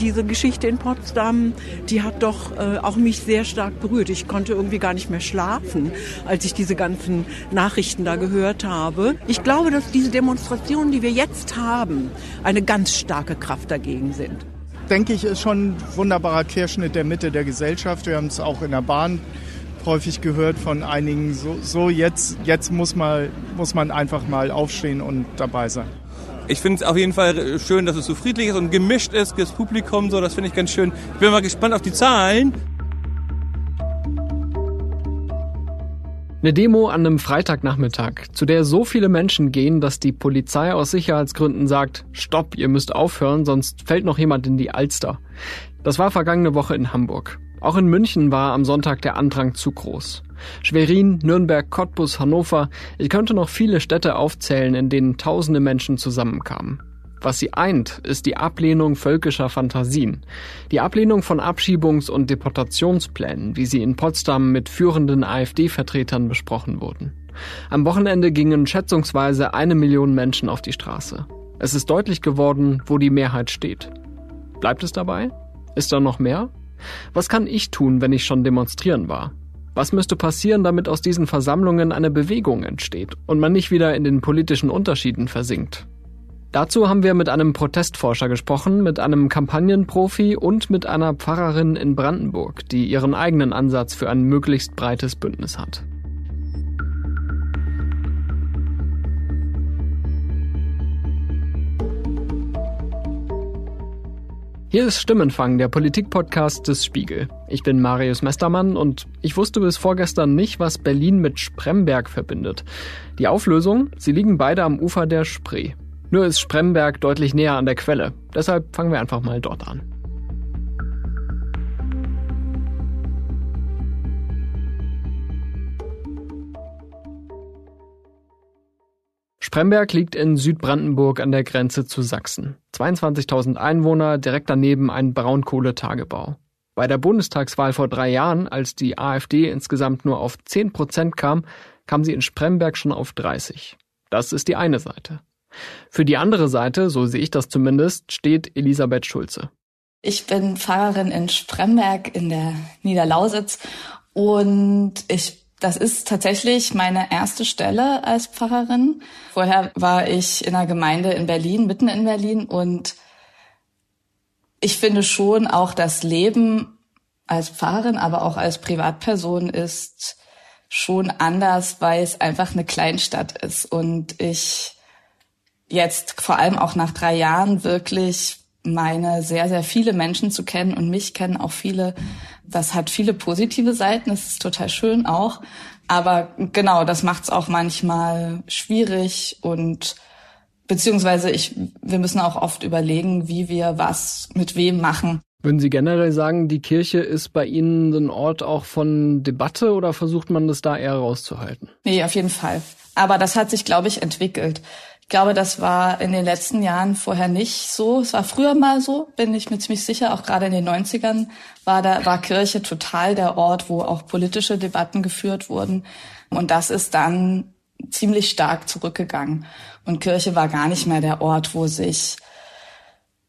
Diese Geschichte in Potsdam, die hat doch äh, auch mich sehr stark berührt. Ich konnte irgendwie gar nicht mehr schlafen, als ich diese ganzen Nachrichten da gehört habe. Ich glaube, dass diese Demonstrationen, die wir jetzt haben, eine ganz starke Kraft dagegen sind. Denke ich, ist schon ein wunderbarer Querschnitt der Mitte der Gesellschaft. Wir haben es auch in der Bahn häufig gehört von einigen, so, so jetzt, jetzt muss, mal, muss man einfach mal aufstehen und dabei sein. Ich finde es auf jeden Fall schön, dass es so friedlich ist und gemischt ist, das Publikum so, das finde ich ganz schön. Ich bin mal gespannt auf die Zahlen. Eine Demo an einem Freitagnachmittag, zu der so viele Menschen gehen, dass die Polizei aus Sicherheitsgründen sagt, stopp, ihr müsst aufhören, sonst fällt noch jemand in die Alster. Das war vergangene Woche in Hamburg. Auch in München war am Sonntag der Andrang zu groß. Schwerin, Nürnberg, Cottbus, Hannover, ich könnte noch viele Städte aufzählen, in denen tausende Menschen zusammenkamen. Was sie eint, ist die Ablehnung völkischer Fantasien. Die Ablehnung von Abschiebungs- und Deportationsplänen, wie sie in Potsdam mit führenden AfD-Vertretern besprochen wurden. Am Wochenende gingen schätzungsweise eine Million Menschen auf die Straße. Es ist deutlich geworden, wo die Mehrheit steht. Bleibt es dabei? Ist da noch mehr? Was kann ich tun, wenn ich schon demonstrieren war? Was müsste passieren, damit aus diesen Versammlungen eine Bewegung entsteht und man nicht wieder in den politischen Unterschieden versinkt? Dazu haben wir mit einem Protestforscher gesprochen, mit einem Kampagnenprofi und mit einer Pfarrerin in Brandenburg, die ihren eigenen Ansatz für ein möglichst breites Bündnis hat. Hier ist Stimmenfang, der Politikpodcast des Spiegel. Ich bin Marius Mestermann und ich wusste bis vorgestern nicht, was Berlin mit Spremberg verbindet. Die Auflösung? Sie liegen beide am Ufer der Spree. Nur ist Spremberg deutlich näher an der Quelle. Deshalb fangen wir einfach mal dort an. Spremberg liegt in Südbrandenburg an der Grenze zu Sachsen. 22.000 Einwohner, direkt daneben ein Braunkohletagebau. Bei der Bundestagswahl vor drei Jahren, als die AfD insgesamt nur auf 10 Prozent kam, kam sie in Spremberg schon auf 30. Das ist die eine Seite. Für die andere Seite, so sehe ich das zumindest, steht Elisabeth Schulze. Ich bin Pfarrerin in Spremberg in der Niederlausitz und ich das ist tatsächlich meine erste Stelle als Pfarrerin. Vorher war ich in einer Gemeinde in Berlin, mitten in Berlin und ich finde schon auch das Leben als Pfarrerin, aber auch als Privatperson ist schon anders, weil es einfach eine Kleinstadt ist und ich jetzt vor allem auch nach drei Jahren wirklich meine sehr, sehr viele Menschen zu kennen und mich kennen auch viele das hat viele positive Seiten, das ist total schön auch. Aber genau, das macht es auch manchmal schwierig und beziehungsweise ich, wir müssen auch oft überlegen, wie wir was mit wem machen. Würden Sie generell sagen, die Kirche ist bei Ihnen ein Ort auch von Debatte oder versucht man das da eher rauszuhalten? Nee, auf jeden Fall. Aber das hat sich, glaube ich, entwickelt. Ich glaube, das war in den letzten Jahren vorher nicht so. Es war früher mal so, bin ich mir ziemlich sicher. Auch gerade in den 90ern war da, war Kirche total der Ort, wo auch politische Debatten geführt wurden. Und das ist dann ziemlich stark zurückgegangen. Und Kirche war gar nicht mehr der Ort, wo sich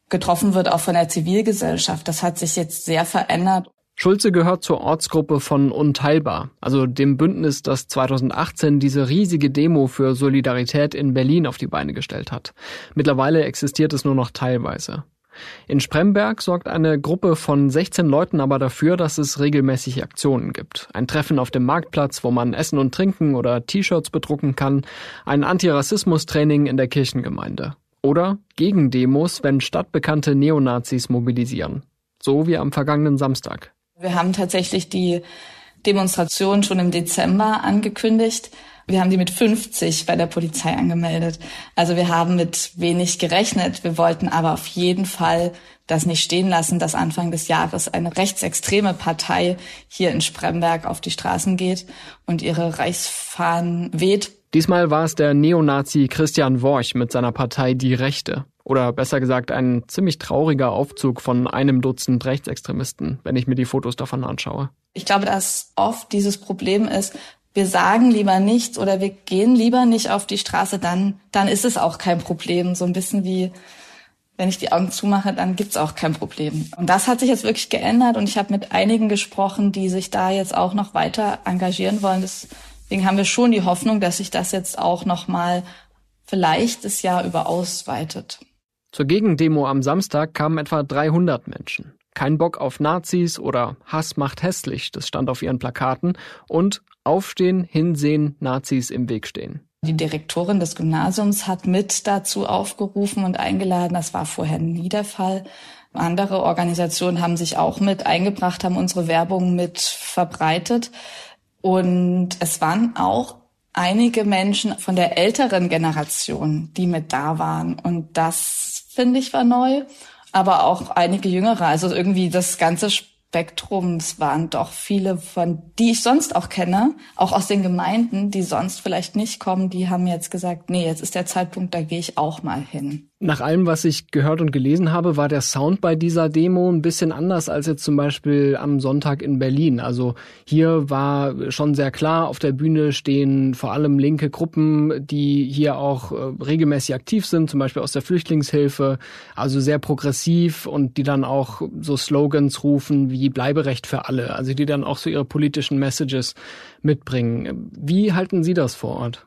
getroffen wird, auch von der Zivilgesellschaft. Das hat sich jetzt sehr verändert. Schulze gehört zur Ortsgruppe von Unteilbar, also dem Bündnis, das 2018 diese riesige Demo für Solidarität in Berlin auf die Beine gestellt hat. Mittlerweile existiert es nur noch teilweise. In Spremberg sorgt eine Gruppe von 16 Leuten aber dafür, dass es regelmäßig Aktionen gibt. Ein Treffen auf dem Marktplatz, wo man essen und trinken oder T-Shirts bedrucken kann, ein Antirassismus-Training in der Kirchengemeinde. Oder Gegendemos, wenn stadtbekannte Neonazis mobilisieren. So wie am vergangenen Samstag. Wir haben tatsächlich die Demonstration schon im Dezember angekündigt. Wir haben die mit 50 bei der Polizei angemeldet. Also wir haben mit wenig gerechnet. Wir wollten aber auf jeden Fall das nicht stehen lassen, dass Anfang des Jahres eine rechtsextreme Partei hier in Spremberg auf die Straßen geht und ihre Reichsfahnen weht. Diesmal war es der Neonazi Christian Worch mit seiner Partei Die Rechte. Oder besser gesagt ein ziemlich trauriger Aufzug von einem Dutzend Rechtsextremisten, wenn ich mir die Fotos davon anschaue. Ich glaube, dass oft dieses Problem ist, wir sagen lieber nichts oder wir gehen lieber nicht auf die Straße, dann, dann ist es auch kein Problem. So ein bisschen wie wenn ich die Augen zumache, dann gibt's auch kein Problem. Und das hat sich jetzt wirklich geändert und ich habe mit einigen gesprochen, die sich da jetzt auch noch weiter engagieren wollen. Deswegen haben wir schon die Hoffnung, dass sich das jetzt auch noch mal vielleicht das Jahr über ausweitet. Zur Gegendemo am Samstag kamen etwa 300 Menschen. Kein Bock auf Nazis oder Hass macht hässlich, das stand auf ihren Plakaten. Und Aufstehen, hinsehen, Nazis im Weg stehen. Die Direktorin des Gymnasiums hat mit dazu aufgerufen und eingeladen. Das war vorher nie der Fall. Andere Organisationen haben sich auch mit eingebracht, haben unsere Werbung mit verbreitet. Und es waren auch einige Menschen von der älteren Generation, die mit da waren. Und das, finde ich, war neu. Aber auch einige jüngere. Also irgendwie das ganze Spektrums waren doch viele von, die ich sonst auch kenne, auch aus den Gemeinden, die sonst vielleicht nicht kommen, die haben jetzt gesagt, nee, jetzt ist der Zeitpunkt, da gehe ich auch mal hin. Nach allem, was ich gehört und gelesen habe, war der Sound bei dieser Demo ein bisschen anders als jetzt zum Beispiel am Sonntag in Berlin. Also hier war schon sehr klar, auf der Bühne stehen vor allem linke Gruppen, die hier auch äh, regelmäßig aktiv sind, zum Beispiel aus der Flüchtlingshilfe, also sehr progressiv und die dann auch so Slogans rufen wie Bleiberecht für alle, also die dann auch so ihre politischen Messages mitbringen. Wie halten Sie das vor Ort?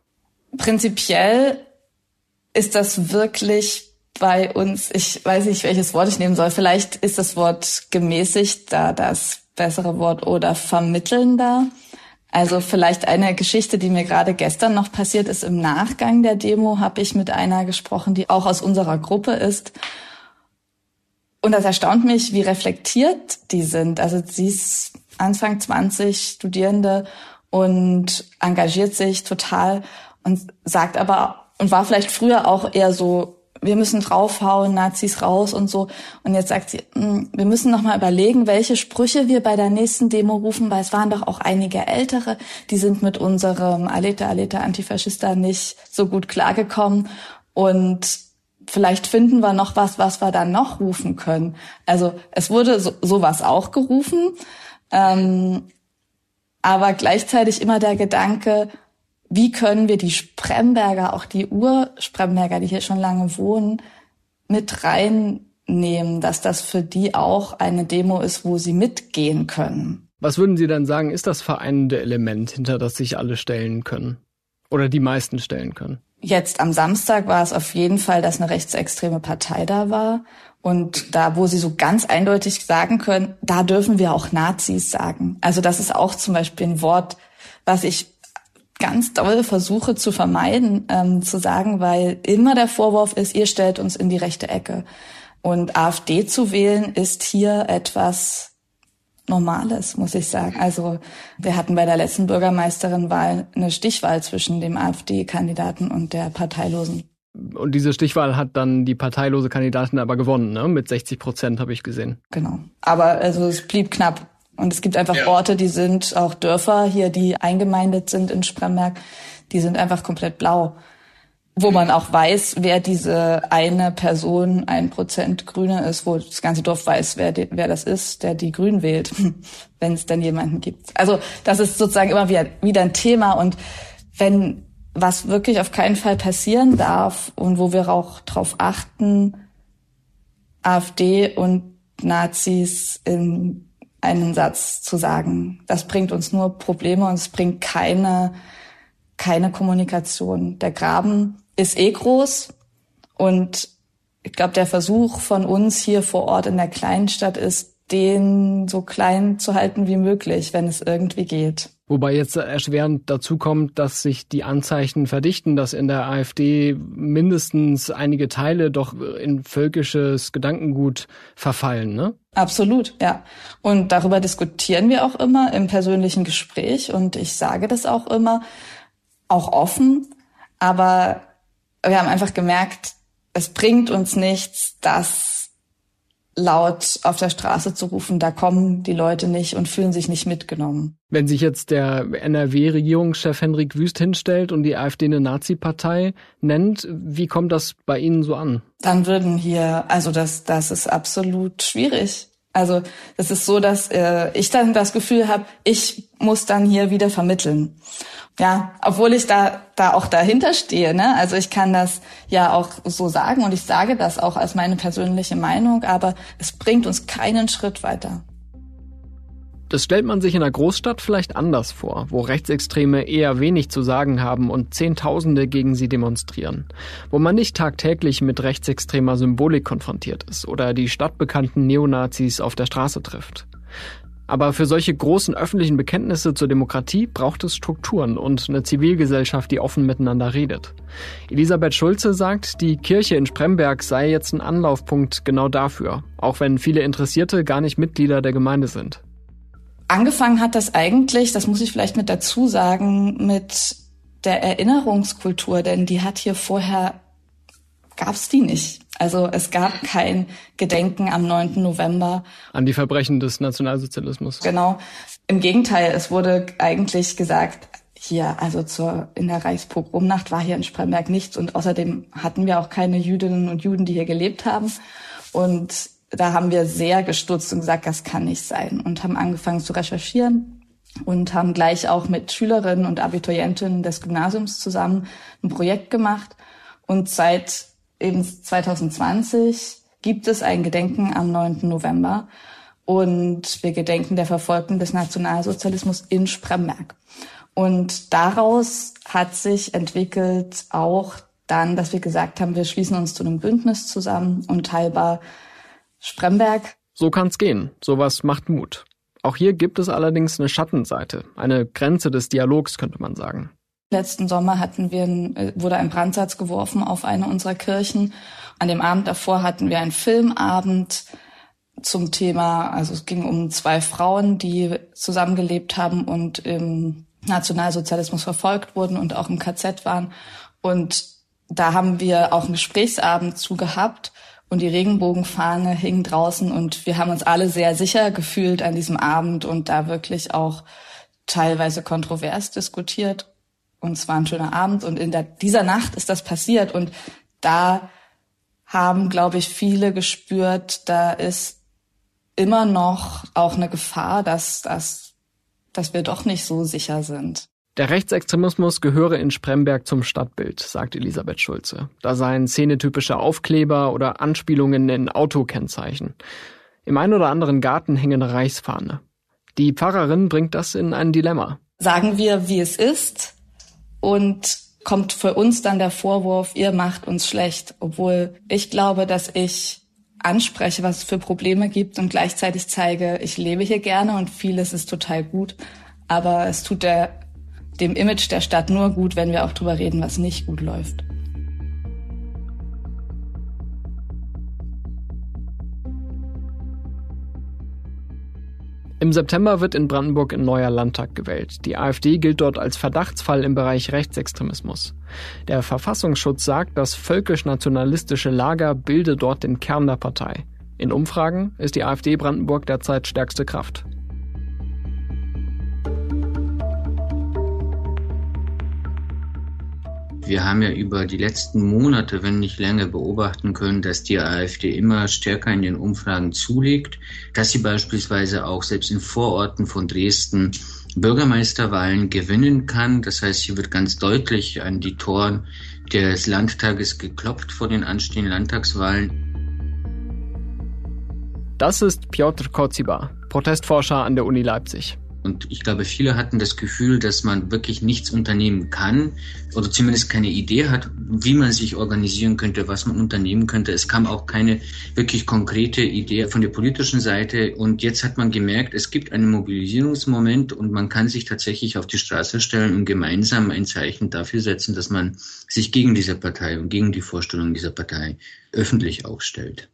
Prinzipiell ist das wirklich bei uns, ich weiß nicht, welches Wort ich nehmen soll. Vielleicht ist das Wort gemäßigt da das bessere Wort oder vermittelnder. Also vielleicht eine Geschichte, die mir gerade gestern noch passiert ist. Im Nachgang der Demo habe ich mit einer gesprochen, die auch aus unserer Gruppe ist. Und das erstaunt mich, wie reflektiert die sind. Also sie ist Anfang 20 Studierende und engagiert sich total und sagt aber und war vielleicht früher auch eher so, wir müssen draufhauen, Nazis raus und so. Und jetzt sagt sie, hm, wir müssen noch mal überlegen, welche Sprüche wir bei der nächsten Demo rufen, weil es waren doch auch einige Ältere, die sind mit unserem Aleta Aleta Antifaschista nicht so gut klargekommen. Und vielleicht finden wir noch was, was wir dann noch rufen können. Also es wurde so, sowas auch gerufen, ähm, aber gleichzeitig immer der Gedanke, wie können wir die Spremberger, auch die Urspremberger, die hier schon lange wohnen, mit reinnehmen, dass das für die auch eine Demo ist, wo sie mitgehen können. Was würden Sie dann sagen, ist das vereinende Element, hinter das sich alle stellen können? Oder die meisten stellen können? Jetzt am Samstag war es auf jeden Fall, dass eine rechtsextreme Partei da war. Und da, wo sie so ganz eindeutig sagen können, da dürfen wir auch Nazis sagen. Also das ist auch zum Beispiel ein Wort, was ich ganz doll versuche zu vermeiden, ähm, zu sagen, weil immer der Vorwurf ist, ihr stellt uns in die rechte Ecke. Und AfD zu wählen ist hier etwas Normales, muss ich sagen. Also wir hatten bei der letzten Bürgermeisterin-Wahl eine Stichwahl zwischen dem AfD-Kandidaten und der Parteilosen. Und diese Stichwahl hat dann die parteilose Kandidatin aber gewonnen, ne? Mit 60 Prozent habe ich gesehen. Genau. Aber also es blieb knapp. Und es gibt einfach ja. Orte, die sind auch Dörfer hier, die eingemeindet sind in Spremberg, die sind einfach komplett blau. Wo man auch weiß, wer diese eine Person, ein Prozent Grüne ist, wo das ganze Dorf weiß, wer, die, wer das ist, der die Grünen wählt, wenn es denn jemanden gibt. Also das ist sozusagen immer wieder, wieder ein Thema. Und wenn was wirklich auf keinen Fall passieren darf und wo wir auch drauf achten, AfD und Nazis in einen Satz zu sagen. Das bringt uns nur Probleme und es bringt keine, keine Kommunikation. Der Graben ist eh groß und ich glaube, der Versuch von uns hier vor Ort in der Kleinstadt ist, den so klein zu halten wie möglich, wenn es irgendwie geht. Wobei jetzt erschwerend dazu kommt, dass sich die Anzeichen verdichten, dass in der AfD mindestens einige Teile doch in völkisches Gedankengut verfallen, ne? Absolut, ja. Und darüber diskutieren wir auch immer im persönlichen Gespräch und ich sage das auch immer, auch offen. Aber wir haben einfach gemerkt, es bringt uns nichts, dass laut auf der Straße zu rufen, da kommen die Leute nicht und fühlen sich nicht mitgenommen. Wenn sich jetzt der NRW-Regierungschef Henrik Wüst hinstellt und die AfD eine Nazi-Partei nennt, wie kommt das bei Ihnen so an? Dann würden hier, also das, das ist absolut schwierig. Also es ist so, dass äh, ich dann das Gefühl habe, ich muss dann hier wieder vermitteln. Ja, obwohl ich da da auch dahinter stehe, ne? Also ich kann das ja auch so sagen und ich sage das auch als meine persönliche Meinung, aber es bringt uns keinen Schritt weiter. Das stellt man sich in einer Großstadt vielleicht anders vor, wo Rechtsextreme eher wenig zu sagen haben und Zehntausende gegen sie demonstrieren. Wo man nicht tagtäglich mit rechtsextremer Symbolik konfrontiert ist oder die stadtbekannten Neonazis auf der Straße trifft. Aber für solche großen öffentlichen Bekenntnisse zur Demokratie braucht es Strukturen und eine Zivilgesellschaft, die offen miteinander redet. Elisabeth Schulze sagt, die Kirche in Spremberg sei jetzt ein Anlaufpunkt genau dafür, auch wenn viele Interessierte gar nicht Mitglieder der Gemeinde sind. Angefangen hat das eigentlich, das muss ich vielleicht mit dazu sagen, mit der Erinnerungskultur, denn die hat hier vorher, gab's die nicht. Also es gab kein Gedenken am 9. November. An die Verbrechen des Nationalsozialismus. Genau. Im Gegenteil, es wurde eigentlich gesagt, hier, also zur, in der Reichspogromnacht war hier in Spremberg nichts und außerdem hatten wir auch keine Jüdinnen und Juden, die hier gelebt haben. Und da haben wir sehr gestutzt und gesagt, das kann nicht sein und haben angefangen zu recherchieren und haben gleich auch mit Schülerinnen und Abiturientinnen des Gymnasiums zusammen ein Projekt gemacht. Und seit eben 2020 gibt es ein Gedenken am 9. November und wir gedenken der Verfolgten des Nationalsozialismus in Spremberg. Und daraus hat sich entwickelt auch dann, dass wir gesagt haben, wir schließen uns zu einem Bündnis zusammen und teilbar Spremberg. So kann's gehen. Sowas macht Mut. Auch hier gibt es allerdings eine Schattenseite, eine Grenze des Dialogs, könnte man sagen. Letzten Sommer hatten wir, äh, wurde ein Brandsatz geworfen auf eine unserer Kirchen. An dem Abend davor hatten wir einen Filmabend zum Thema, also es ging um zwei Frauen, die zusammengelebt haben und im Nationalsozialismus verfolgt wurden und auch im KZ waren. Und da haben wir auch einen Gesprächsabend zu gehabt und die Regenbogenfahne hing draußen und wir haben uns alle sehr sicher gefühlt an diesem Abend und da wirklich auch teilweise kontrovers diskutiert. Und es war ein schöner Abend und in der, dieser Nacht ist das passiert und da haben, glaube ich, viele gespürt, da ist immer noch auch eine Gefahr, dass, dass, dass wir doch nicht so sicher sind. Der Rechtsextremismus gehöre in Spremberg zum Stadtbild, sagt Elisabeth Schulze. Da seien szenetypische Aufkleber oder Anspielungen in Autokennzeichen. Im einen oder anderen Garten hänge eine Reichsfahne. Die Pfarrerin bringt das in ein Dilemma. Sagen wir, wie es ist und kommt für uns dann der Vorwurf, ihr macht uns schlecht, obwohl ich glaube, dass ich anspreche, was es für Probleme gibt und gleichzeitig zeige, ich lebe hier gerne und vieles ist total gut, aber es tut der dem Image der Stadt nur gut, wenn wir auch drüber reden, was nicht gut läuft. Im September wird in Brandenburg ein neuer Landtag gewählt. Die AfD gilt dort als Verdachtsfall im Bereich Rechtsextremismus. Der Verfassungsschutz sagt, das völkisch-nationalistische Lager bilde dort den Kern der Partei. In Umfragen ist die AfD Brandenburg derzeit stärkste Kraft. Wir haben ja über die letzten Monate, wenn nicht länger, beobachten können, dass die AfD immer stärker in den Umfragen zulegt, dass sie beispielsweise auch selbst in Vororten von Dresden Bürgermeisterwahlen gewinnen kann. Das heißt, hier wird ganz deutlich an die Toren des Landtages geklopft vor den anstehenden Landtagswahlen. Das ist Piotr Koziba, Protestforscher an der Uni Leipzig. Und ich glaube, viele hatten das Gefühl, dass man wirklich nichts unternehmen kann oder zumindest keine Idee hat, wie man sich organisieren könnte, was man unternehmen könnte. Es kam auch keine wirklich konkrete Idee von der politischen Seite. Und jetzt hat man gemerkt, es gibt einen Mobilisierungsmoment und man kann sich tatsächlich auf die Straße stellen und gemeinsam ein Zeichen dafür setzen, dass man sich gegen diese Partei und gegen die Vorstellung dieser Partei öffentlich aufstellt.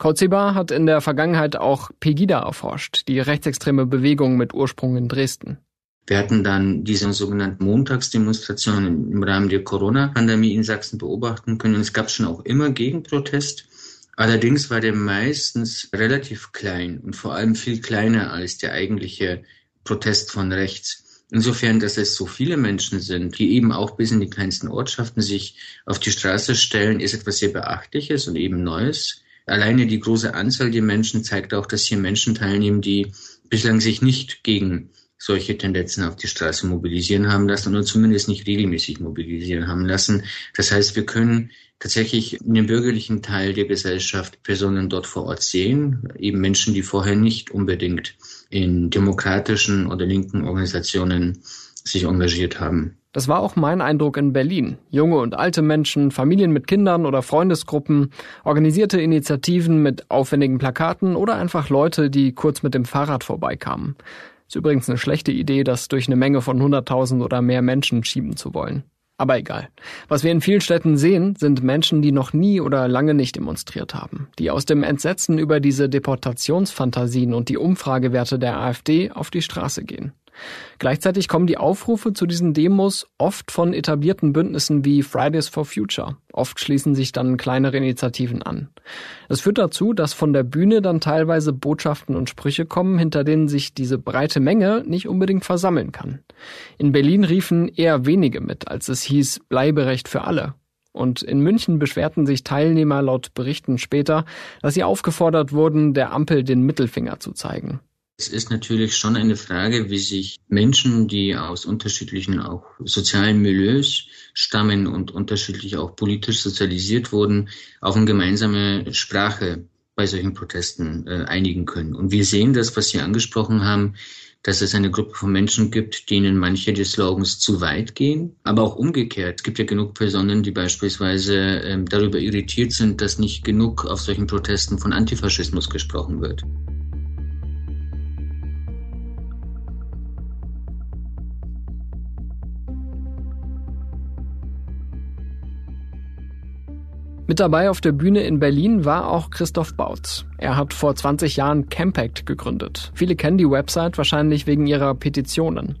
Koziba hat in der Vergangenheit auch Pegida erforscht, die rechtsextreme Bewegung mit Ursprung in Dresden. Wir hatten dann diese sogenannten Montagsdemonstrationen im Rahmen der Corona-Pandemie in Sachsen beobachten können. Es gab schon auch immer Gegenprotest. Allerdings war der meistens relativ klein und vor allem viel kleiner als der eigentliche Protest von rechts. Insofern, dass es so viele Menschen sind, die eben auch bis in die kleinsten Ortschaften sich auf die Straße stellen, ist etwas sehr Beachtliches und eben Neues. Alleine die große Anzahl der Menschen zeigt auch, dass hier Menschen teilnehmen, die bislang sich nicht gegen solche Tendenzen auf die Straße mobilisieren haben lassen oder zumindest nicht regelmäßig mobilisieren haben lassen. Das heißt, wir können tatsächlich in dem bürgerlichen Teil der Gesellschaft Personen dort vor Ort sehen, eben Menschen, die vorher nicht unbedingt in demokratischen oder linken Organisationen sich engagiert haben. Das war auch mein Eindruck in Berlin. Junge und alte Menschen, Familien mit Kindern oder Freundesgruppen, organisierte Initiativen mit aufwendigen Plakaten oder einfach Leute, die kurz mit dem Fahrrad vorbeikamen. Ist übrigens eine schlechte Idee, das durch eine Menge von 100.000 oder mehr Menschen schieben zu wollen. Aber egal. Was wir in vielen Städten sehen, sind Menschen, die noch nie oder lange nicht demonstriert haben, die aus dem Entsetzen über diese Deportationsfantasien und die Umfragewerte der AfD auf die Straße gehen. Gleichzeitig kommen die Aufrufe zu diesen Demos oft von etablierten Bündnissen wie Fridays for Future. Oft schließen sich dann kleinere Initiativen an. Das führt dazu, dass von der Bühne dann teilweise Botschaften und Sprüche kommen, hinter denen sich diese breite Menge nicht unbedingt versammeln kann. In Berlin riefen eher wenige mit, als es hieß Bleiberecht für alle. Und in München beschwerten sich Teilnehmer laut Berichten später, dass sie aufgefordert wurden, der Ampel den Mittelfinger zu zeigen. Es ist natürlich schon eine Frage, wie sich Menschen, die aus unterschiedlichen auch sozialen Milieus stammen und unterschiedlich auch politisch sozialisiert wurden, auf eine gemeinsame Sprache bei solchen Protesten äh, einigen können. Und wir sehen das, was Sie angesprochen haben, dass es eine Gruppe von Menschen gibt, denen manche der Slogans zu weit gehen, aber auch umgekehrt. Es gibt ja genug Personen, die beispielsweise äh, darüber irritiert sind, dass nicht genug auf solchen Protesten von Antifaschismus gesprochen wird. Mit dabei auf der Bühne in Berlin war auch Christoph Bautz. Er hat vor 20 Jahren Campact gegründet. Viele kennen die Website wahrscheinlich wegen ihrer Petitionen.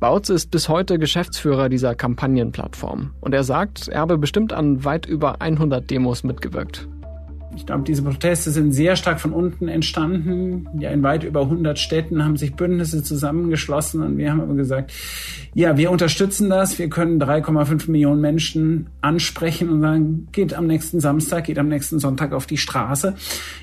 Bautz ist bis heute Geschäftsführer dieser Kampagnenplattform und er sagt, er habe bestimmt an weit über 100 Demos mitgewirkt. Ich glaube, diese Proteste sind sehr stark von unten entstanden. Ja, in weit über 100 Städten haben sich Bündnisse zusammengeschlossen und wir haben aber gesagt, ja, wir unterstützen das. Wir können 3,5 Millionen Menschen ansprechen und sagen, geht am nächsten Samstag, geht am nächsten Sonntag auf die Straße.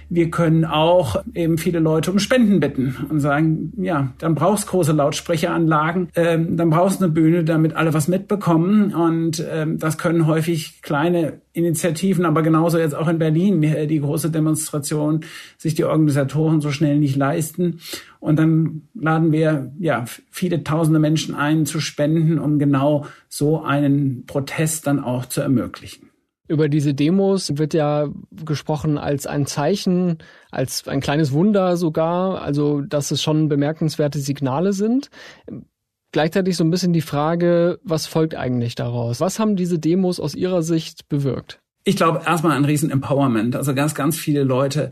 Wir können auch eben viele Leute um Spenden bitten und sagen, ja, dann brauchst große Lautsprecheranlagen, ähm, dann brauchst eine Bühne, damit alle was mitbekommen. Und ähm, das können häufig kleine Initiativen, aber genauso jetzt auch in Berlin, die große Demonstration, sich die Organisatoren so schnell nicht leisten. Und dann laden wir ja viele tausende Menschen ein zu spenden, um genau so einen Protest dann auch zu ermöglichen. Über diese Demos wird ja gesprochen als ein Zeichen, als ein kleines Wunder sogar, also dass es schon bemerkenswerte Signale sind. Gleichzeitig so ein bisschen die Frage, was folgt eigentlich daraus? Was haben diese Demos aus Ihrer Sicht bewirkt? Ich glaube erstmal ein riesen Empowerment. Also ganz, ganz viele Leute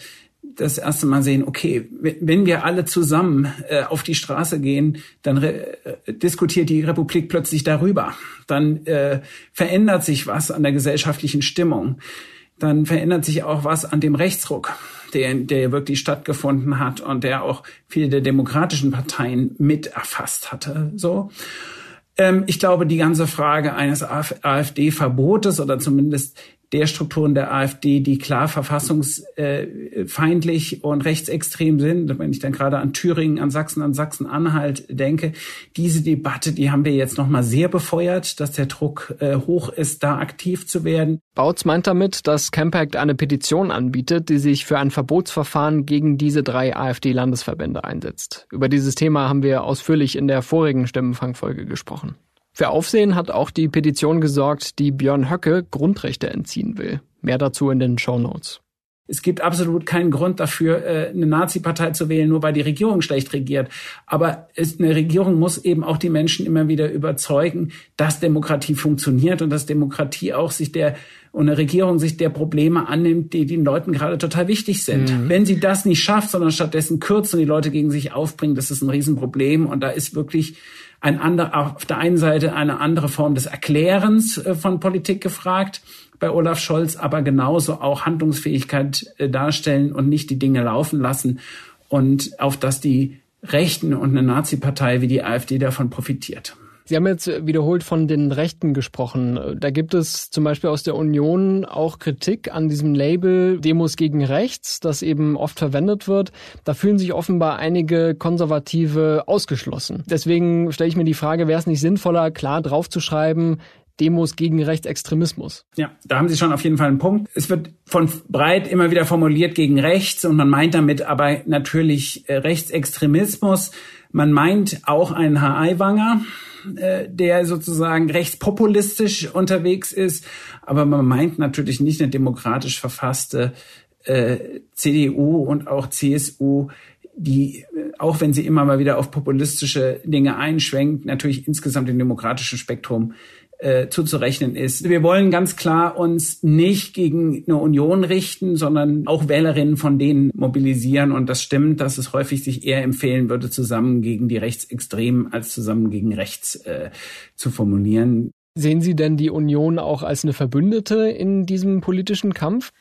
das erste Mal sehen, okay, wenn wir alle zusammen äh, auf die Straße gehen, dann äh, diskutiert die Republik plötzlich darüber. Dann äh, verändert sich was an der gesellschaftlichen Stimmung. Dann verändert sich auch was an dem Rechtsruck, der, der wirklich stattgefunden hat und der auch viele der demokratischen Parteien mit erfasst hatte. So. Ähm, ich glaube, die ganze Frage eines AfD-Verbotes oder zumindest der Strukturen der AfD, die klar verfassungsfeindlich und rechtsextrem sind, wenn ich dann gerade an Thüringen, an Sachsen, an Sachsen-Anhalt denke, diese Debatte, die haben wir jetzt nochmal sehr befeuert, dass der Druck äh, hoch ist, da aktiv zu werden. Bautz meint damit, dass Campact eine Petition anbietet, die sich für ein Verbotsverfahren gegen diese drei AfD-Landesverbände einsetzt. Über dieses Thema haben wir ausführlich in der vorigen Stimmenfangfolge gesprochen. Für Aufsehen hat auch die Petition gesorgt, die Björn Höcke Grundrechte entziehen will. Mehr dazu in den Show Notes. Es gibt absolut keinen Grund dafür, äh, eine Nazi-Partei zu wählen, nur weil die Regierung schlecht regiert. Aber eine Regierung muss eben auch die Menschen immer wieder überzeugen, dass Demokratie funktioniert und dass Demokratie auch sich der und eine Regierung sich der Probleme annimmt, die den Leuten gerade total wichtig sind. Mhm. Wenn sie das nicht schafft, sondern stattdessen kürzt und die Leute gegen sich aufbringt, das ist ein Riesenproblem. Und da ist wirklich ein ander, auf der einen Seite eine andere Form des Erklärens äh, von Politik gefragt bei Olaf Scholz, aber genauso auch Handlungsfähigkeit äh, darstellen und nicht die Dinge laufen lassen und auf das die Rechten und eine Nazi-Partei wie die AfD davon profitiert. Sie haben jetzt wiederholt von den Rechten gesprochen. Da gibt es zum Beispiel aus der Union auch Kritik an diesem Label Demos gegen Rechts, das eben oft verwendet wird. Da fühlen sich offenbar einige Konservative ausgeschlossen. Deswegen stelle ich mir die Frage, wäre es nicht sinnvoller, klar draufzuschreiben, Demos gegen Rechtsextremismus. Ja, da haben Sie schon auf jeden Fall einen Punkt. Es wird von breit immer wieder formuliert gegen rechts und man meint damit aber natürlich äh, Rechtsextremismus. Man meint auch einen Herr Aiwanger, äh, der sozusagen rechtspopulistisch unterwegs ist, aber man meint natürlich nicht eine demokratisch verfasste äh, CDU und auch CSU, die, äh, auch wenn sie immer mal wieder auf populistische Dinge einschwenkt, natürlich insgesamt im demokratischen Spektrum äh, zuzurechnen ist. Wir wollen ganz klar uns nicht gegen eine Union richten, sondern auch Wählerinnen von denen mobilisieren. Und das stimmt, dass es häufig sich eher empfehlen würde, zusammen gegen die Rechtsextremen als zusammen gegen rechts äh, zu formulieren. Sehen Sie denn die Union auch als eine Verbündete in diesem politischen Kampf?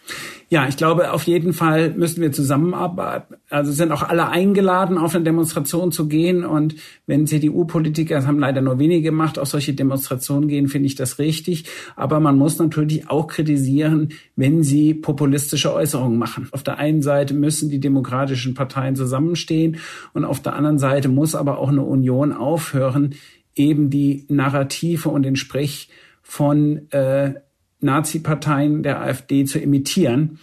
Ja, ich glaube, auf jeden Fall müssen wir zusammenarbeiten. Also sind auch alle eingeladen, auf eine Demonstration zu gehen. Und wenn CDU-Politiker, das haben leider nur wenige gemacht, auf solche Demonstrationen gehen, finde ich das richtig. Aber man muss natürlich auch kritisieren, wenn sie populistische Äußerungen machen. Auf der einen Seite müssen die demokratischen Parteien zusammenstehen und auf der anderen Seite muss aber auch eine Union aufhören, eben die Narrative und den Sprech von äh, Nazi-Parteien der AfD zu imitieren.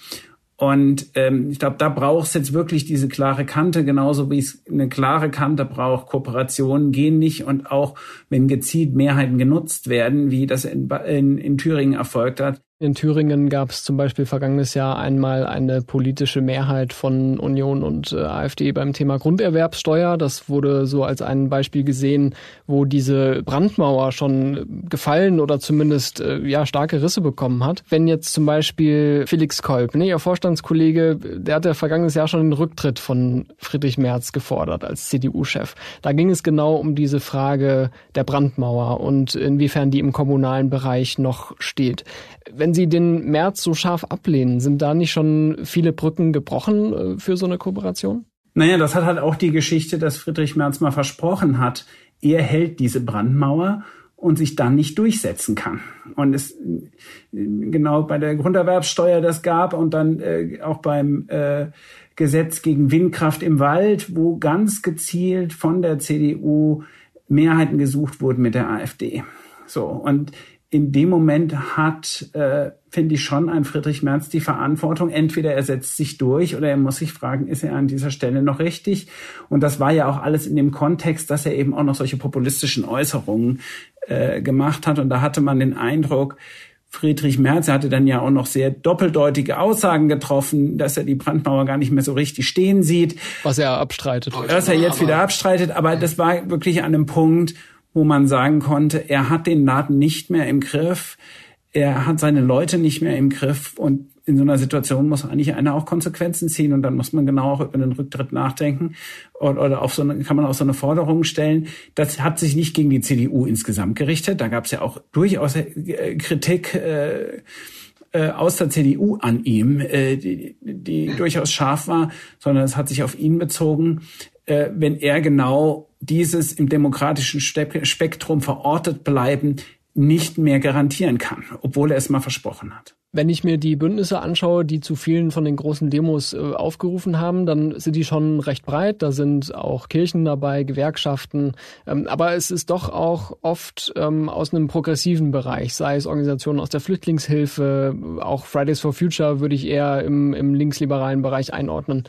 Und ähm, ich glaube, da braucht es jetzt wirklich diese klare Kante, genauso wie es eine klare Kante braucht. Kooperationen gehen nicht und auch wenn gezielt Mehrheiten genutzt werden, wie das in, in, in Thüringen erfolgt hat, in Thüringen gab es zum Beispiel vergangenes Jahr einmal eine politische Mehrheit von Union und äh, AfD beim Thema Grunderwerbssteuer. Das wurde so als ein Beispiel gesehen, wo diese Brandmauer schon gefallen oder zumindest äh, ja starke Risse bekommen hat. Wenn jetzt zum Beispiel Felix Kolb, ne, ihr Vorstandskollege, der hat ja vergangenes Jahr schon den Rücktritt von Friedrich Merz gefordert als CDU-Chef. Da ging es genau um diese Frage der Brandmauer und inwiefern die im kommunalen Bereich noch steht. Wenn Sie den März so scharf ablehnen, sind da nicht schon viele Brücken gebrochen äh, für so eine Kooperation? Naja, das hat halt auch die Geschichte, dass Friedrich Merz mal versprochen hat, er hält diese Brandmauer und sich dann nicht durchsetzen kann. Und es genau bei der Grunderwerbssteuer das gab und dann äh, auch beim äh, Gesetz gegen Windkraft im Wald, wo ganz gezielt von der CDU Mehrheiten gesucht wurden mit der AfD. So und in dem Moment hat, äh, finde ich schon, ein Friedrich Merz die Verantwortung. Entweder er setzt sich durch oder er muss sich fragen, ist er an dieser Stelle noch richtig? Und das war ja auch alles in dem Kontext, dass er eben auch noch solche populistischen Äußerungen äh, gemacht hat. Und da hatte man den Eindruck, Friedrich Merz hatte dann ja auch noch sehr doppeldeutige Aussagen getroffen, dass er die Brandmauer gar nicht mehr so richtig stehen sieht. Was er abstreitet. Was er jetzt wieder abstreitet. Aber das war wirklich an einem Punkt, wo man sagen konnte, er hat den Laden nicht mehr im Griff, er hat seine Leute nicht mehr im Griff und in so einer Situation muss eigentlich einer auch Konsequenzen ziehen und dann muss man genau auch über den Rücktritt nachdenken oder, oder auf so eine, kann man auch so eine Forderung stellen. Das hat sich nicht gegen die CDU insgesamt gerichtet. Da gab es ja auch durchaus äh, Kritik äh, äh, aus der CDU an ihm, äh, die, die durchaus scharf war, sondern es hat sich auf ihn bezogen, äh, wenn er genau dieses im demokratischen Spektrum verortet bleiben nicht mehr garantieren kann, obwohl er es mal versprochen hat. Wenn ich mir die Bündnisse anschaue, die zu vielen von den großen Demos äh, aufgerufen haben, dann sind die schon recht breit. Da sind auch Kirchen dabei, Gewerkschaften. Ähm, aber es ist doch auch oft ähm, aus einem progressiven Bereich, sei es Organisationen aus der Flüchtlingshilfe, auch Fridays for Future würde ich eher im, im linksliberalen Bereich einordnen.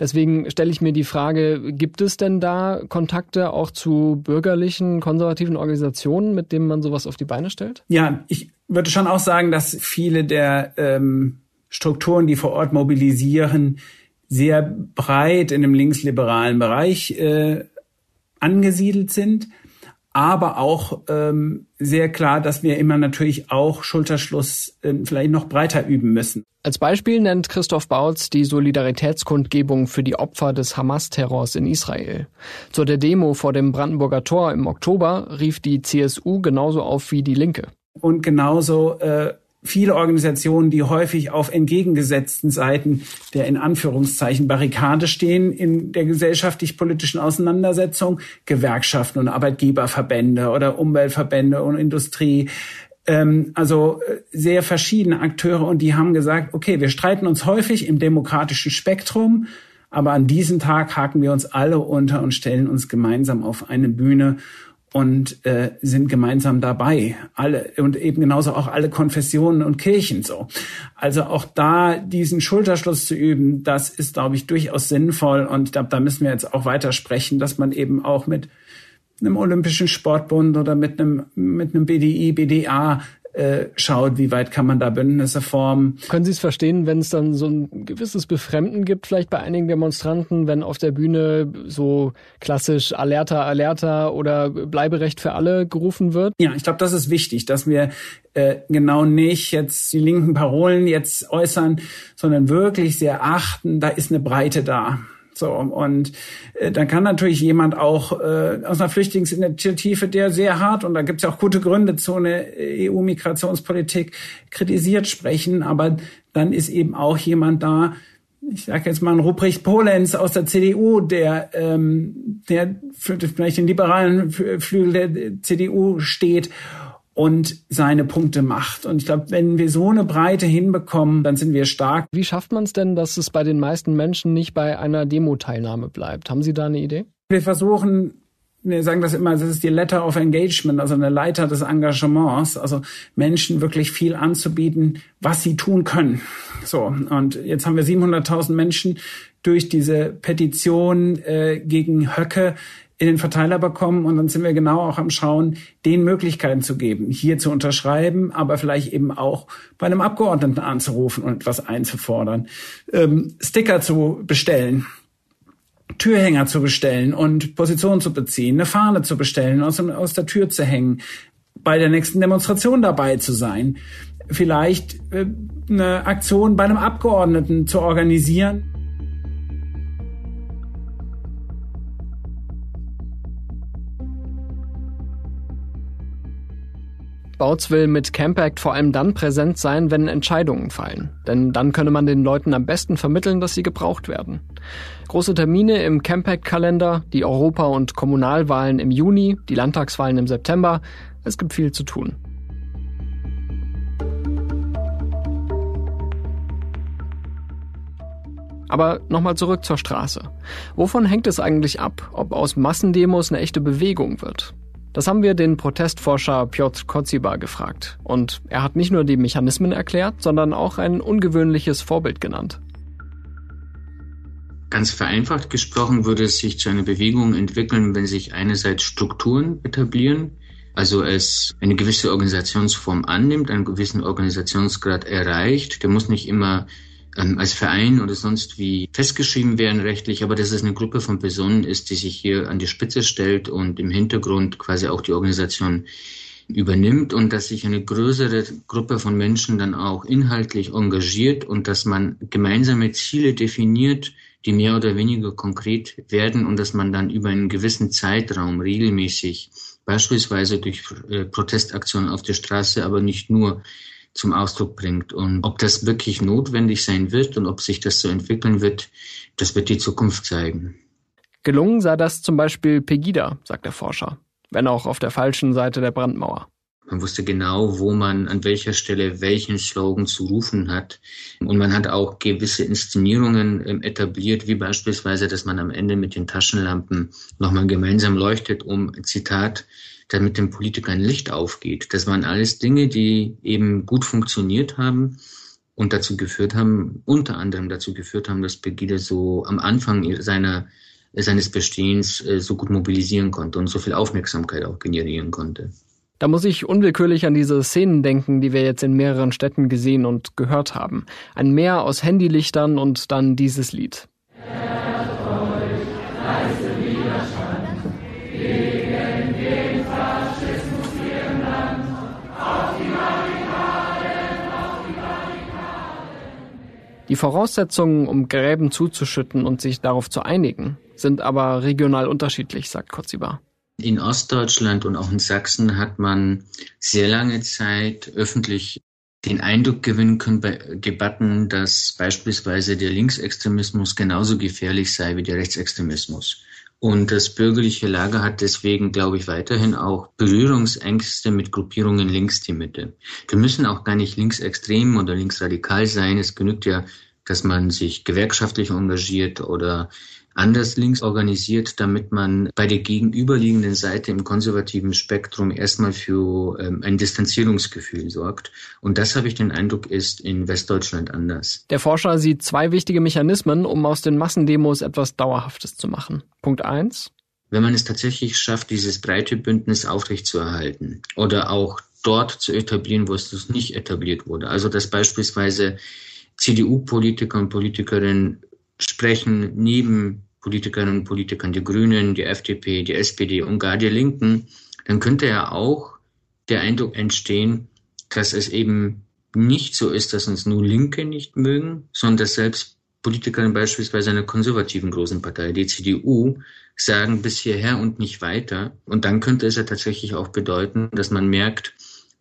Deswegen stelle ich mir die Frage, gibt es denn da Kontakte auch zu bürgerlichen, konservativen Organisationen, mit denen man sowas auf die Beine stellt? Ja, ich würde schon auch sagen, dass viele der ähm, Strukturen, die vor Ort mobilisieren, sehr breit in dem linksliberalen Bereich äh, angesiedelt sind, aber auch ähm, sehr klar, dass wir immer natürlich auch Schulterschluss äh, vielleicht noch breiter üben müssen. Als Beispiel nennt Christoph Bautz die Solidaritätskundgebung für die Opfer des Hamas-Terrors in Israel. Zu der Demo vor dem Brandenburger Tor im Oktober rief die CSU genauso auf wie die Linke. Und genauso äh, viele Organisationen, die häufig auf entgegengesetzten Seiten der in Anführungszeichen Barrikade stehen in der gesellschaftlich-politischen Auseinandersetzung, Gewerkschaften und Arbeitgeberverbände oder Umweltverbände und Industrie, ähm, also äh, sehr verschiedene Akteure und die haben gesagt, okay, wir streiten uns häufig im demokratischen Spektrum, aber an diesem Tag haken wir uns alle unter und stellen uns gemeinsam auf eine Bühne und äh, sind gemeinsam dabei. Alle und eben genauso auch alle Konfessionen und Kirchen so. Also auch da diesen Schulterschluss zu üben, das ist, glaube ich, durchaus sinnvoll. Und ich glaube, da müssen wir jetzt auch weiter sprechen, dass man eben auch mit einem Olympischen Sportbund oder mit einem mit einem BDI, BDA äh, schaut, wie weit kann man da Bündnisse formen. Können Sie es verstehen, wenn es dann so ein gewisses Befremden gibt, vielleicht bei einigen Demonstranten, wenn auf der Bühne so klassisch Alerta, Alerta oder Bleiberecht für alle gerufen wird? Ja, ich glaube, das ist wichtig, dass wir äh, genau nicht jetzt die linken Parolen jetzt äußern, sondern wirklich sehr achten, da ist eine Breite da. So, und äh, dann kann natürlich jemand auch äh, aus einer Flüchtlingsinitiative, der sehr hart, und da gibt es ja auch gute Gründe zu einer EU-Migrationspolitik kritisiert sprechen, aber dann ist eben auch jemand da, ich sage jetzt mal ein Ruprecht Polenz aus der CDU, der, ähm, der für vielleicht den liberalen Flügel der CDU steht und seine Punkte macht. Und ich glaube, wenn wir so eine Breite hinbekommen, dann sind wir stark. Wie schafft man es denn, dass es bei den meisten Menschen nicht bei einer Demo-Teilnahme bleibt? Haben Sie da eine Idee? Wir versuchen wir sagen das immer, das ist die Letter of Engagement, also eine Leiter des Engagements, also Menschen wirklich viel anzubieten, was sie tun können. So, und jetzt haben wir 700.000 Menschen durch diese Petition äh, gegen Höcke in den Verteiler bekommen und dann sind wir genau auch am Schauen, den Möglichkeiten zu geben, hier zu unterschreiben, aber vielleicht eben auch bei einem Abgeordneten anzurufen und etwas einzufordern, ähm, Sticker zu bestellen, Türhänger zu bestellen und Position zu beziehen, eine Fahne zu bestellen, aus, aus der Tür zu hängen, bei der nächsten Demonstration dabei zu sein, vielleicht äh, eine Aktion bei einem Abgeordneten zu organisieren. Bautz will mit Campact vor allem dann präsent sein, wenn Entscheidungen fallen. Denn dann könne man den Leuten am besten vermitteln, dass sie gebraucht werden. Große Termine im Campact-Kalender, die Europa- und Kommunalwahlen im Juni, die Landtagswahlen im September. Es gibt viel zu tun. Aber nochmal zurück zur Straße. Wovon hängt es eigentlich ab, ob aus Massendemos eine echte Bewegung wird? Das haben wir den Protestforscher Piotr Koziba gefragt. Und er hat nicht nur die Mechanismen erklärt, sondern auch ein ungewöhnliches Vorbild genannt. Ganz vereinfacht gesprochen würde es sich zu einer Bewegung entwickeln, wenn sich einerseits Strukturen etablieren, also es eine gewisse Organisationsform annimmt, einen gewissen Organisationsgrad erreicht. Der muss nicht immer ähm, als Verein oder sonst wie festgeschrieben werden rechtlich, aber dass es eine Gruppe von Personen ist, die sich hier an die Spitze stellt und im Hintergrund quasi auch die Organisation übernimmt und dass sich eine größere Gruppe von Menschen dann auch inhaltlich engagiert und dass man gemeinsame Ziele definiert, die mehr oder weniger konkret werden und dass man dann über einen gewissen Zeitraum regelmäßig beispielsweise durch äh, Protestaktionen auf der Straße, aber nicht nur zum Ausdruck bringt. Und ob das wirklich notwendig sein wird und ob sich das so entwickeln wird, das wird die Zukunft zeigen. Gelungen sei das zum Beispiel Pegida, sagt der Forscher, wenn auch auf der falschen Seite der Brandmauer. Man wusste genau, wo man an welcher Stelle welchen Slogan zu rufen hat. Und man hat auch gewisse Inszenierungen ähm, etabliert, wie beispielsweise, dass man am Ende mit den Taschenlampen nochmal gemeinsam leuchtet, um, Zitat, damit dem Politiker ein Licht aufgeht. Das waren alles Dinge, die eben gut funktioniert haben und dazu geführt haben, unter anderem dazu geführt haben, dass Pegida so am Anfang seiner, seines Bestehens äh, so gut mobilisieren konnte und so viel Aufmerksamkeit auch generieren konnte. Da muss ich unwillkürlich an diese Szenen denken, die wir jetzt in mehreren Städten gesehen und gehört haben. Ein Meer aus Handylichtern und dann dieses Lied. Die Voraussetzungen, um Gräben zuzuschütten und sich darauf zu einigen, sind aber regional unterschiedlich, sagt Kotziba. In Ostdeutschland und auch in Sachsen hat man sehr lange Zeit öffentlich den Eindruck gewinnen können bei Debatten, dass beispielsweise der Linksextremismus genauso gefährlich sei wie der Rechtsextremismus. Und das bürgerliche Lager hat deswegen, glaube ich, weiterhin auch Berührungsängste mit Gruppierungen links die Mitte. Wir müssen auch gar nicht linksextrem oder linksradikal sein. Es genügt ja, dass man sich gewerkschaftlich engagiert oder anders links organisiert, damit man bei der gegenüberliegenden Seite im konservativen Spektrum erstmal für ähm, ein Distanzierungsgefühl sorgt. Und das habe ich den Eindruck, ist in Westdeutschland anders. Der Forscher sieht zwei wichtige Mechanismen, um aus den Massendemos etwas Dauerhaftes zu machen. Punkt eins. Wenn man es tatsächlich schafft, dieses breite Bündnis aufrechtzuerhalten oder auch dort zu etablieren, wo es nicht etabliert wurde. Also dass beispielsweise CDU-Politiker und Politikerinnen sprechen neben Politikerinnen und Politikern, die Grünen, die FDP, die SPD und gar die Linken, dann könnte ja auch der Eindruck entstehen, dass es eben nicht so ist, dass uns nur Linke nicht mögen, sondern dass selbst Politikerinnen beispielsweise einer konservativen großen Partei, die CDU, sagen bis hierher und nicht weiter. Und dann könnte es ja tatsächlich auch bedeuten, dass man merkt,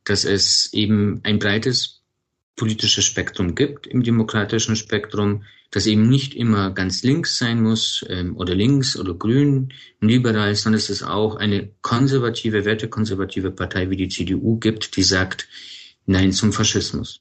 dass es eben ein breites politisches Spektrum gibt im demokratischen Spektrum, das eben nicht immer ganz links sein muss ähm, oder links oder grün, liberal, sondern es ist auch eine konservative, wertekonservative Partei wie die CDU gibt, die sagt Nein zum Faschismus.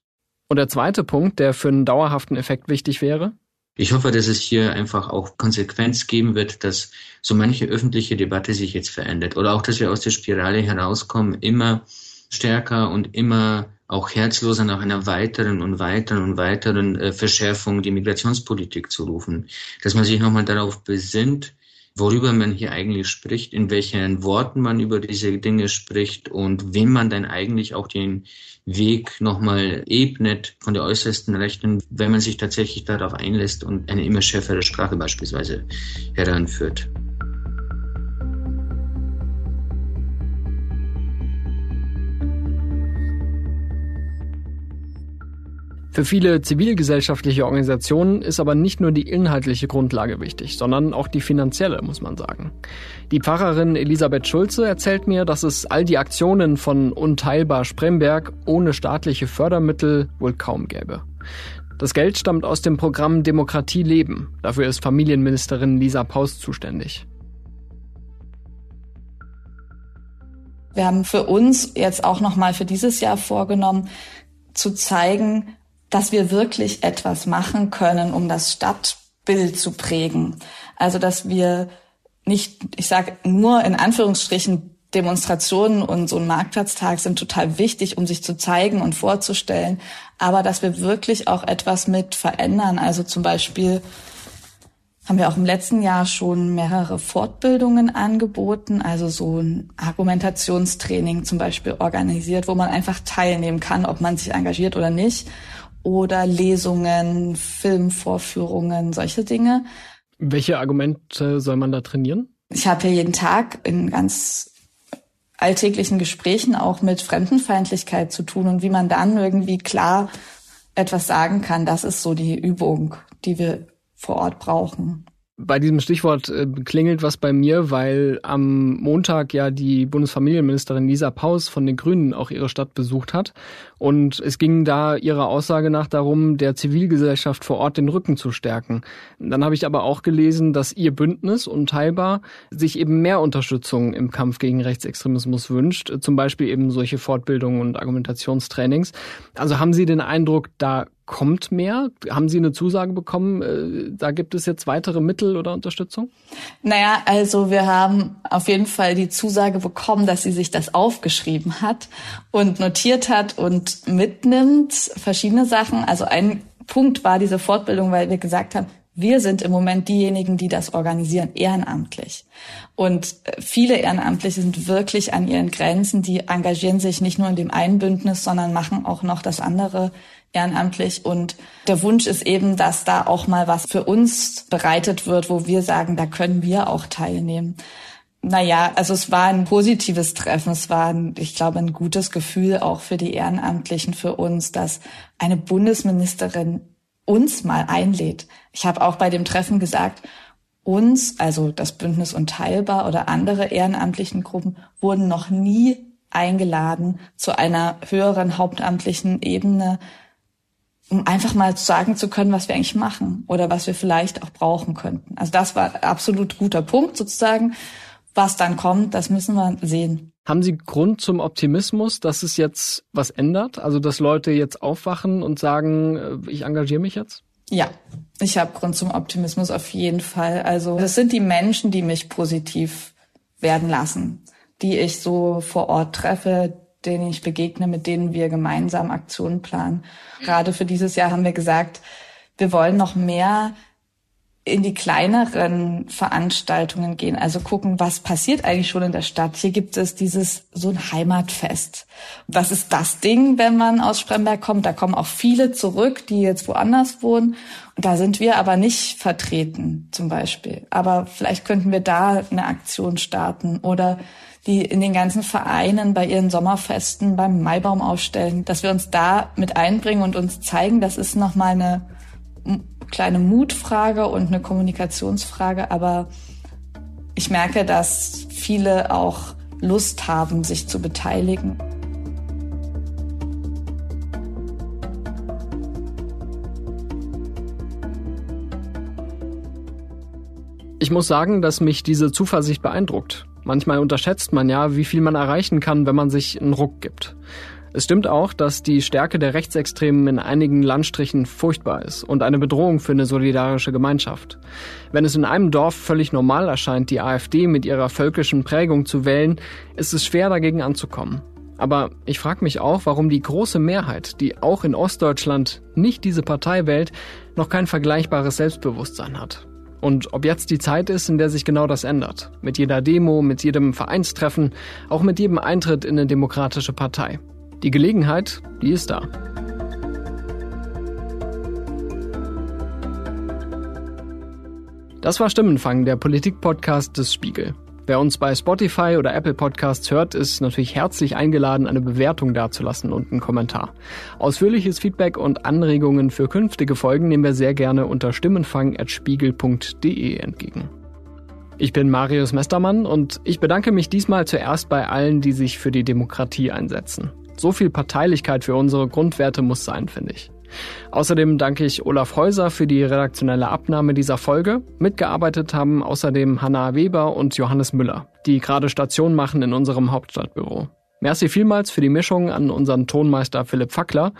Und der zweite Punkt, der für einen dauerhaften Effekt wichtig wäre? Ich hoffe, dass es hier einfach auch Konsequenz geben wird, dass so manche öffentliche Debatte sich jetzt verändert oder auch, dass wir aus der Spirale herauskommen, immer stärker und immer auch herzloser nach einer weiteren und weiteren und weiteren äh, Verschärfung die Migrationspolitik zu rufen. Dass man sich nochmal darauf besinnt, worüber man hier eigentlich spricht, in welchen Worten man über diese Dinge spricht und wem man dann eigentlich auch den Weg nochmal ebnet von der äußersten Rechten, wenn man sich tatsächlich darauf einlässt und eine immer schärfere Sprache beispielsweise heranführt. Für viele zivilgesellschaftliche Organisationen ist aber nicht nur die inhaltliche Grundlage wichtig, sondern auch die finanzielle, muss man sagen. Die Pfarrerin Elisabeth Schulze erzählt mir, dass es all die Aktionen von Unteilbar Spremberg ohne staatliche Fördermittel wohl kaum gäbe. Das Geld stammt aus dem Programm Demokratie leben. Dafür ist Familienministerin Lisa Paus zuständig. Wir haben für uns jetzt auch noch mal für dieses Jahr vorgenommen, zu zeigen, dass wir wirklich etwas machen können, um das Stadtbild zu prägen. Also dass wir nicht, ich sage nur in Anführungsstrichen, Demonstrationen und so ein Marktplatztag sind total wichtig, um sich zu zeigen und vorzustellen, aber dass wir wirklich auch etwas mit verändern. Also zum Beispiel haben wir auch im letzten Jahr schon mehrere Fortbildungen angeboten, also so ein Argumentationstraining zum Beispiel organisiert, wo man einfach teilnehmen kann, ob man sich engagiert oder nicht oder Lesungen, Filmvorführungen, solche Dinge. Welche Argumente soll man da trainieren? Ich habe ja jeden Tag in ganz alltäglichen Gesprächen auch mit Fremdenfeindlichkeit zu tun und wie man dann irgendwie klar etwas sagen kann. Das ist so die Übung, die wir vor Ort brauchen. Bei diesem Stichwort äh, klingelt was bei mir, weil am Montag ja die Bundesfamilienministerin Lisa Paus von den Grünen auch ihre Stadt besucht hat. Und es ging da ihrer Aussage nach darum, der Zivilgesellschaft vor Ort den Rücken zu stärken. Dann habe ich aber auch gelesen, dass ihr Bündnis unteilbar sich eben mehr Unterstützung im Kampf gegen Rechtsextremismus wünscht, zum Beispiel eben solche Fortbildungen und Argumentationstrainings. Also haben Sie den Eindruck, da kommt mehr? Haben Sie eine Zusage bekommen, äh, da gibt es jetzt weitere Mittel oder Unterstützung? Naja, also wir haben auf jeden Fall die Zusage bekommen, dass sie sich das aufgeschrieben hat und notiert hat und mitnimmt verschiedene Sachen. Also ein Punkt war diese Fortbildung, weil wir gesagt haben, wir sind im Moment diejenigen, die das organisieren, ehrenamtlich. Und viele Ehrenamtliche sind wirklich an ihren Grenzen. Die engagieren sich nicht nur in dem einen Bündnis, sondern machen auch noch das andere ehrenamtlich. Und der Wunsch ist eben, dass da auch mal was für uns bereitet wird, wo wir sagen, da können wir auch teilnehmen. Naja, also es war ein positives Treffen. Es war, ein, ich glaube, ein gutes Gefühl auch für die Ehrenamtlichen, für uns, dass eine Bundesministerin uns mal einlädt. Ich habe auch bei dem Treffen gesagt, uns, also das Bündnis Unteilbar oder andere ehrenamtlichen Gruppen, wurden noch nie eingeladen zu einer höheren hauptamtlichen Ebene, um einfach mal sagen zu können, was wir eigentlich machen oder was wir vielleicht auch brauchen könnten. Also das war absolut guter Punkt sozusagen. Was dann kommt, das müssen wir sehen. Haben Sie Grund zum Optimismus, dass es jetzt was ändert? Also dass Leute jetzt aufwachen und sagen, äh, ich engagiere mich jetzt? Ja, ich habe Grund zum Optimismus auf jeden Fall. Also das sind die Menschen, die mich positiv werden lassen, die ich so vor Ort treffe, denen ich begegne, mit denen wir gemeinsam Aktionen planen. Gerade für dieses Jahr haben wir gesagt, wir wollen noch mehr in die kleineren Veranstaltungen gehen, also gucken, was passiert eigentlich schon in der Stadt. Hier gibt es dieses so ein Heimatfest. Was ist das Ding, wenn man aus Spremberg kommt? Da kommen auch viele zurück, die jetzt woanders wohnen. Und da sind wir aber nicht vertreten, zum Beispiel. Aber vielleicht könnten wir da eine Aktion starten oder die in den ganzen Vereinen bei ihren Sommerfesten beim Maibaum aufstellen, dass wir uns da mit einbringen und uns zeigen, das ist nochmal eine kleine Mutfrage und eine Kommunikationsfrage, aber ich merke, dass viele auch Lust haben, sich zu beteiligen. Ich muss sagen, dass mich diese Zuversicht beeindruckt. Manchmal unterschätzt man ja, wie viel man erreichen kann, wenn man sich einen Ruck gibt. Es stimmt auch, dass die Stärke der Rechtsextremen in einigen Landstrichen furchtbar ist und eine Bedrohung für eine solidarische Gemeinschaft. Wenn es in einem Dorf völlig normal erscheint, die AfD mit ihrer völkischen Prägung zu wählen, ist es schwer dagegen anzukommen. Aber ich frage mich auch, warum die große Mehrheit, die auch in Ostdeutschland nicht diese Partei wählt, noch kein vergleichbares Selbstbewusstsein hat. Und ob jetzt die Zeit ist, in der sich genau das ändert. Mit jeder Demo, mit jedem Vereinstreffen, auch mit jedem Eintritt in eine demokratische Partei. Die Gelegenheit, die ist da. Das war Stimmenfang, der Politik-Podcast des Spiegel. Wer uns bei Spotify oder Apple Podcasts hört, ist natürlich herzlich eingeladen, eine Bewertung dazulassen und einen Kommentar. Ausführliches Feedback und Anregungen für künftige Folgen nehmen wir sehr gerne unter stimmenfang.spiegel.de entgegen. Ich bin Marius Mestermann und ich bedanke mich diesmal zuerst bei allen, die sich für die Demokratie einsetzen. So viel Parteilichkeit für unsere Grundwerte muss sein, finde ich. Außerdem danke ich Olaf Häuser für die redaktionelle Abnahme dieser Folge. Mitgearbeitet haben außerdem Hanna Weber und Johannes Müller, die gerade Station machen in unserem Hauptstadtbüro. Merci vielmals für die Mischung an unseren Tonmeister Philipp Fackler.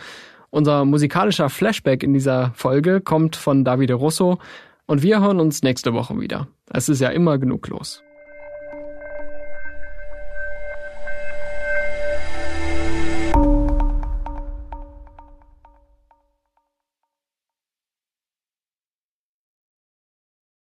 Unser musikalischer Flashback in dieser Folge kommt von Davide Russo und wir hören uns nächste Woche wieder. Es ist ja immer genug los.